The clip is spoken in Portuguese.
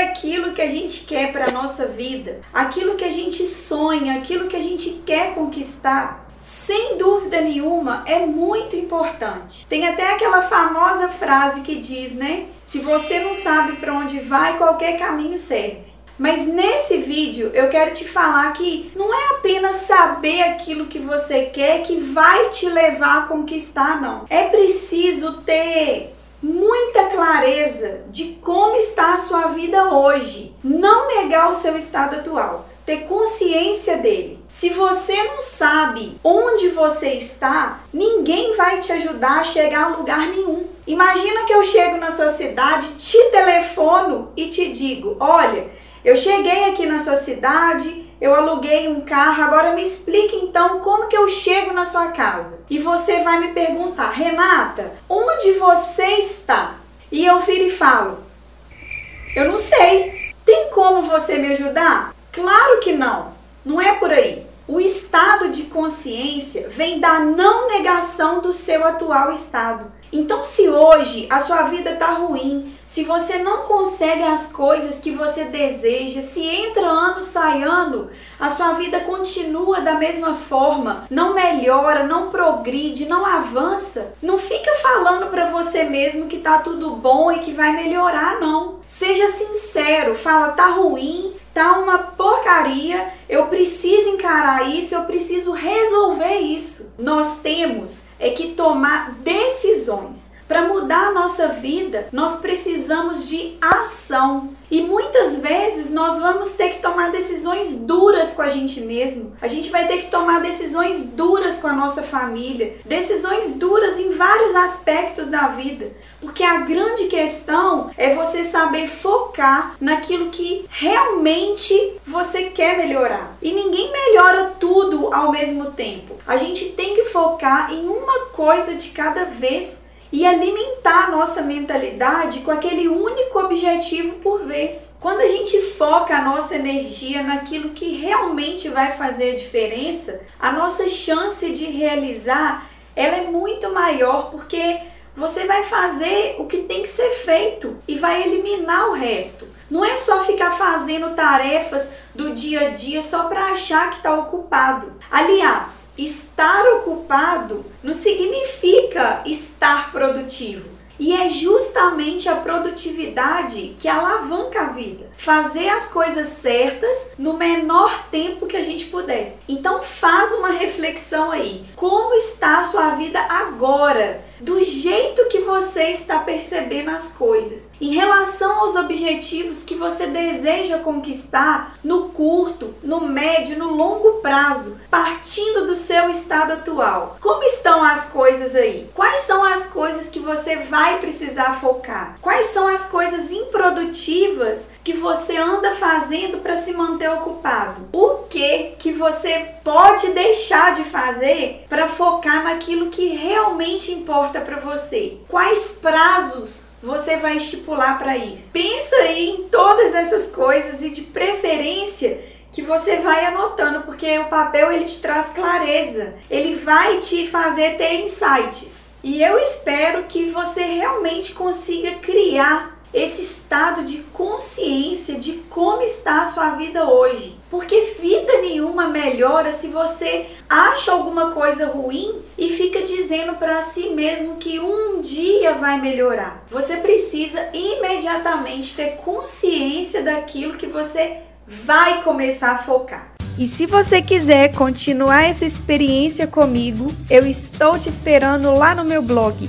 Aquilo que a gente quer para a nossa vida, aquilo que a gente sonha, aquilo que a gente quer conquistar, sem dúvida nenhuma, é muito importante. Tem até aquela famosa frase que diz, né? Se você não sabe para onde vai, qualquer caminho serve. Mas nesse vídeo eu quero te falar que não é apenas saber aquilo que você quer que vai te levar a conquistar, não. É preciso ter muita clareza de como está a sua vida hoje. Não negar o seu estado atual, ter consciência dele. Se você não sabe onde você está, ninguém vai te ajudar a chegar a lugar nenhum. Imagina que eu chego na sua cidade, te telefono e te digo: olha, eu cheguei aqui na sua cidade, eu aluguei um carro, agora me explique então como que eu chego na sua casa. E você vai me perguntar, Renata, onde você está? E eu viro e falo, eu não sei. Tem como você me ajudar? Claro que não. Não é por aí. O estado de consciência vem da não negação do seu atual estado. Então, se hoje a sua vida está ruim, se você não consegue as coisas que você deseja, se entra ano, sai ano, a sua vida continua da mesma forma, não melhora, não progride, não avança, não fica falando para você mesmo que tá tudo bom e que vai melhorar, não. Seja sincero, fala tá ruim, tá uma porcaria, eu preciso encarar isso, eu preciso resolver isso. Nós temos é que tomar decisões. Para mudar a nossa vida, nós precisamos de ação. E muitas nós vamos ter que tomar decisões duras com a gente mesmo. A gente vai ter que tomar decisões duras com a nossa família, decisões duras em vários aspectos da vida. Porque a grande questão é você saber focar naquilo que realmente você quer melhorar. E ninguém melhora tudo ao mesmo tempo. A gente tem que focar em uma coisa de cada vez e alimentar a nossa mentalidade com aquele único objetivo por vez. Quando a gente foca a nossa energia naquilo que realmente vai fazer a diferença, a nossa chance de realizar ela é muito maior porque você vai fazer o que tem que ser feito e vai eliminar o resto. Não é só ficar fazendo tarefas do dia a dia só para achar que está ocupado. Aliás, estar ocupado não significa estar produtivo. E é justamente a produtividade que alavanca a vida. Fazer as coisas certas no menor tempo que a gente puder. Então faz uma reflexão aí. Como está a sua vida agora? Do jeito que você está percebendo as coisas. Em relação aos objetivos que você deseja conquistar no curto, no médio, no longo prazo, partindo do seu estado atual. Como estão as coisas aí? Quais são as coisas que você vai precisar focar? Quais são as coisas improdutivas que você anda fazendo para se manter ocupado? O que que você pode deixar de fazer para focar naquilo que realmente importa para você? Quais prazos você vai estipular para isso? Pensa aí em todas essas coisas e de preferência que você vai anotando, porque o papel ele te traz clareza, ele vai te fazer ter insights. E eu espero que você realmente consiga criar esse estado de consciência de como está a sua vida hoje. Porque vida nenhuma melhora se você acha alguma coisa ruim e fica dizendo para si mesmo que um dia vai melhorar. Você precisa imediatamente ter consciência daquilo que você vai começar a focar. E se você quiser continuar essa experiência comigo, eu estou te esperando lá no meu blog